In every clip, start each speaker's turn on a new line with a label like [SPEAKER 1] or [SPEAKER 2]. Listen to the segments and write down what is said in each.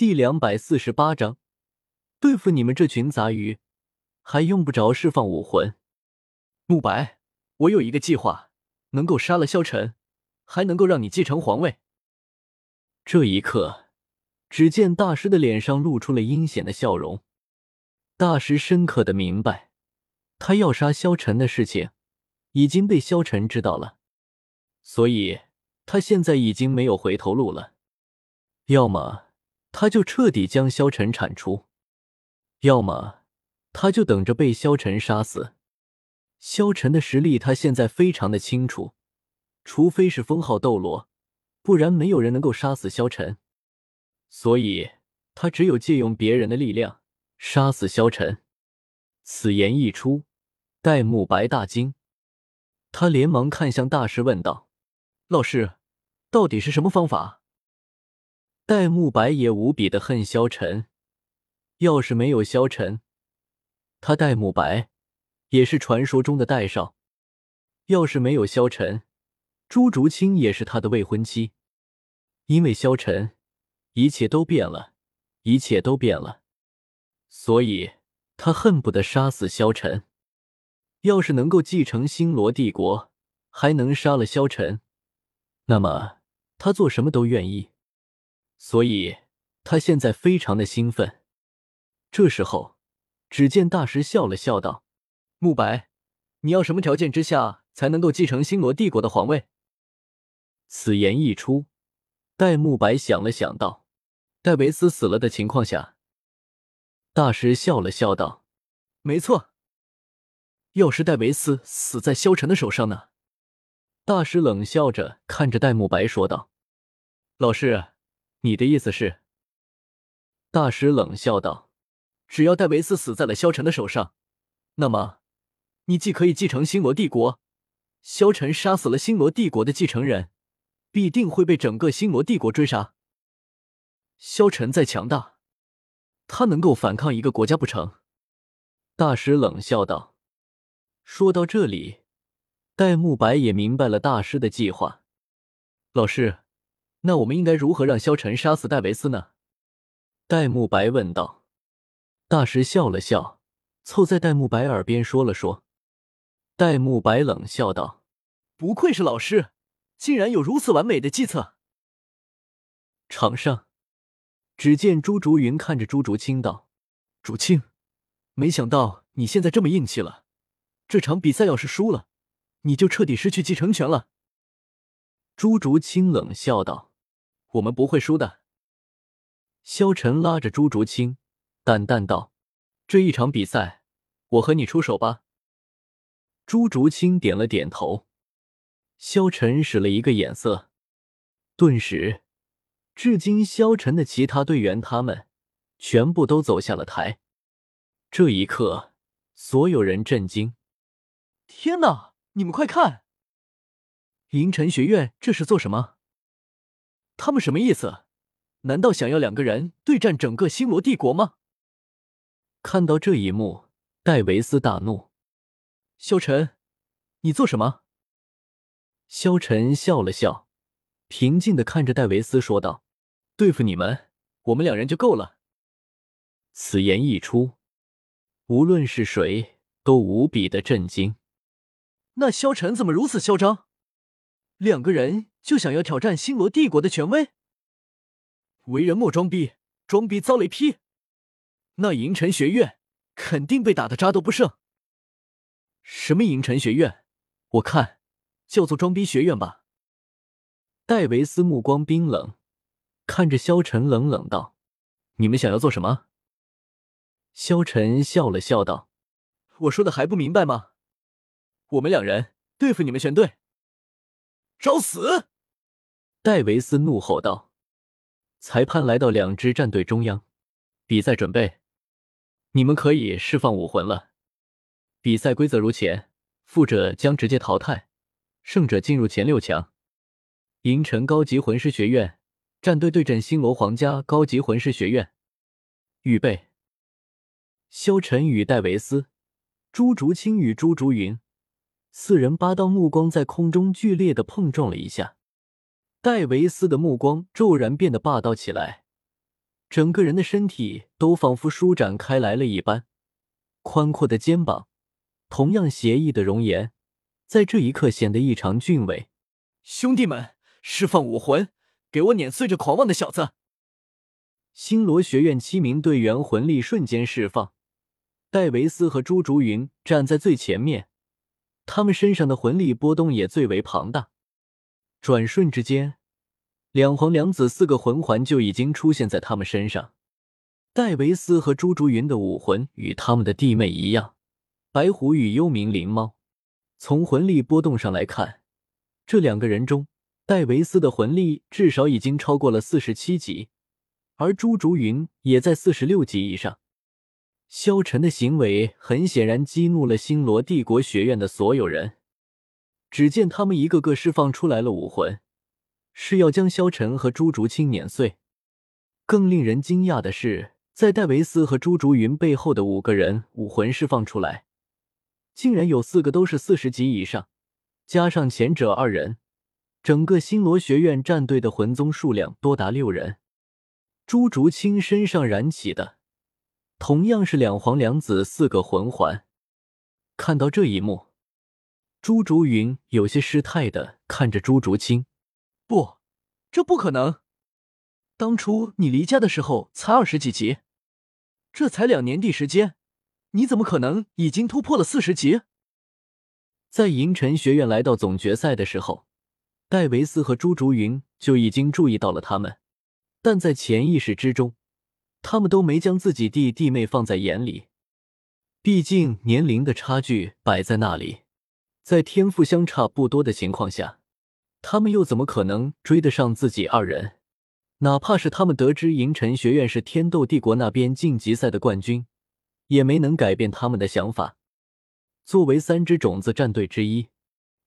[SPEAKER 1] 第两百四十八章，对付你们这群杂鱼，还用不着释放武魂。慕白，我有一个计划，能够杀了萧晨，还能够让你继承皇位。这一刻，只见大师的脸上露出了阴险的笑容。大师深刻的明白，他要杀萧晨的事情已经被萧晨知道了，所以他现在已经没有回头路了。要么。他就彻底将萧晨铲除，要么他就等着被萧晨杀死。萧晨的实力他现在非常的清楚，除非是封号斗罗，不然没有人能够杀死萧晨。所以，他只有借用别人的力量杀死萧晨。此言一出，戴沐白大惊，他连忙看向大师问道：“老师，到底是什么方法？”戴沐白也无比的恨萧晨，要是没有萧晨，他戴沐白也是传说中的戴少；要是没有萧晨，朱竹清也是他的未婚妻。因为萧晨，一切都变了，一切都变了，所以他恨不得杀死萧晨。要是能够继承星罗帝国，还能杀了萧晨，那么他做什么都愿意。所以，他现在非常的兴奋。这时候，只见大师笑了笑道：“慕白，你要什么条件之下才能够继承星罗帝国的皇位？”此言一出，戴沐白想了想道：“戴维斯死了的情况下。”大师笑了笑道：“没错。要是戴维斯死在萧晨的手上呢？”大师冷笑着看着戴沐白说道：“老师。”你的意思是？大师冷笑道：“只要戴维斯死在了萧晨的手上，那么你既可以继承星罗帝国。萧晨杀死了星罗帝国的继承人，必定会被整个星罗帝国追杀。萧晨再强大，他能够反抗一个国家不成？”大师冷笑道。说到这里，戴沐白也明白了大师的计划。老师。那我们应该如何让萧晨杀死戴维斯呢？戴沐白问道。大师笑了笑，凑在戴沐白耳边说了说。戴沐白冷笑道：“不愧是老师，竟然有如此完美的计策。”场上，只见朱竹云看着朱竹清道：“竹清，没想到你现在这么硬气了。这场比赛要是输了，你就彻底失去继承权了。”朱竹清冷笑道。我们不会输的。萧晨拉着朱竹清，淡淡道：“这一场比赛，我和你出手吧。”朱竹清点了点头。萧晨使了一个眼色，顿时，至今萧晨的其他队员他们全部都走下了台。这一刻，所有人震惊：“天哪！你们快看，银尘学院这是做什么？”他们什么意思？难道想要两个人对战整个星罗帝国吗？看到这一幕，戴维斯大怒：“萧晨，你做什么？”萧晨笑了笑，平静的看着戴维斯说道：“对付你们，我们两人就够了。”此言一出，无论是谁都无比的震惊。那萧晨怎么如此嚣张？两个人。就想要挑战星罗帝国的权威，为人莫装逼，装逼遭雷劈。那银尘学院肯定被打的渣都不剩。什么银尘学院？我看叫做装逼学院吧。戴维斯目光冰冷，看着萧晨冷冷道：“你们想要做什么？”萧晨笑了笑道：“我说的还不明白吗？我们两人对付你们全队。”找死！戴维斯怒吼道。裁判来到两支战队中央，比赛准备，你们可以释放武魂了。比赛规则如前，负者将直接淘汰，胜者进入前六强。银尘高级魂师学院战队对阵星罗皇家高级魂师学院，预备。萧晨与戴维斯、朱竹清与朱竹云。四人八道目光在空中剧烈的碰撞了一下，戴维斯的目光骤然变得霸道起来，整个人的身体都仿佛舒展开来了一般，宽阔的肩膀，同样邪异的容颜，在这一刻显得异常俊伟。
[SPEAKER 2] 兄弟们，释放武魂，给我碾碎这狂妄的小子！
[SPEAKER 1] 星罗学院七名队员魂力瞬间释放，戴维斯和朱竹云站在最前面，他们身上的魂力波动也最为庞大。转瞬之间。两皇两子四个魂环就已经出现在他们身上。戴维斯和朱竹云的武魂与他们的弟妹一样，白虎与幽冥灵猫。从魂力波动上来看，这两个人中，戴维斯的魂力至少已经超过了四十七级，而朱竹云也在四十六级以上。萧晨的行为很显然激怒了星罗帝国学院的所有人，只见他们一个个释放出来了武魂。是要将萧晨和朱竹清碾碎。更令人惊讶的是，在戴维斯和朱竹云背后的五个人武魂释放出来，竟然有四个都是四十级以上，加上前者二人，整个星罗学院战队的魂宗数量多达六人。朱竹清身上燃起的，同样是两皇两子四个魂环。看到这一幕，朱竹云有些失态的看着朱竹清。
[SPEAKER 2] 不，这不可能！当初你离家的时候才二十几级，这才两年地时间，你怎么可能已经突破了四十级？
[SPEAKER 1] 在银尘学院来到总决赛的时候，戴维斯和朱竹云就已经注意到了他们，但在潜意识之中，他们都没将自己弟弟妹放在眼里。毕竟年龄的差距摆在那里，在天赋相差不多的情况下。他们又怎么可能追得上自己二人？哪怕是他们得知银尘学院是天斗帝国那边晋级赛的冠军，也没能改变他们的想法。作为三只种子战队之一，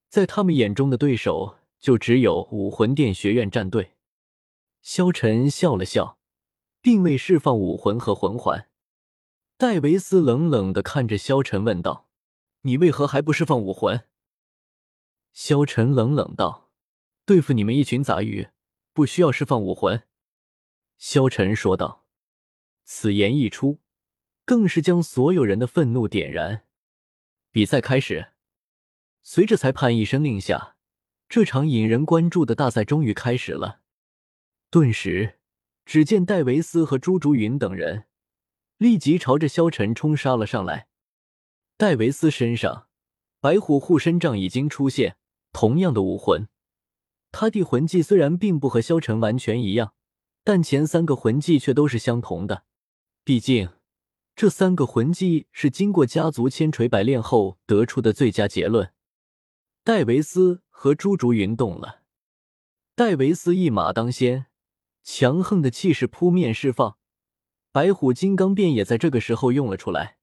[SPEAKER 1] 在他们眼中的对手就只有武魂殿学院战队。萧晨笑了笑，并未释放武魂和魂环。戴维斯冷冷的看着萧晨问道：“你为何还不释放武魂？”萧晨冷冷道。对付你们一群杂鱼，不需要释放武魂。”萧晨说道。此言一出，更是将所有人的愤怒点燃。比赛开始，随着裁判一声令下，这场引人关注的大赛终于开始了。顿时，只见戴维斯和朱竹云等人立即朝着萧晨冲杀了上来。戴维斯身上白虎护身杖已经出现，同样的武魂。他的魂技虽然并不和萧晨完全一样，但前三个魂技却都是相同的。毕竟，这三个魂技是经过家族千锤百炼后得出的最佳结论。戴维斯和朱竹云动了。戴维斯一马当先，强横的气势扑面释放，白虎金刚变也在这个时候用了出来。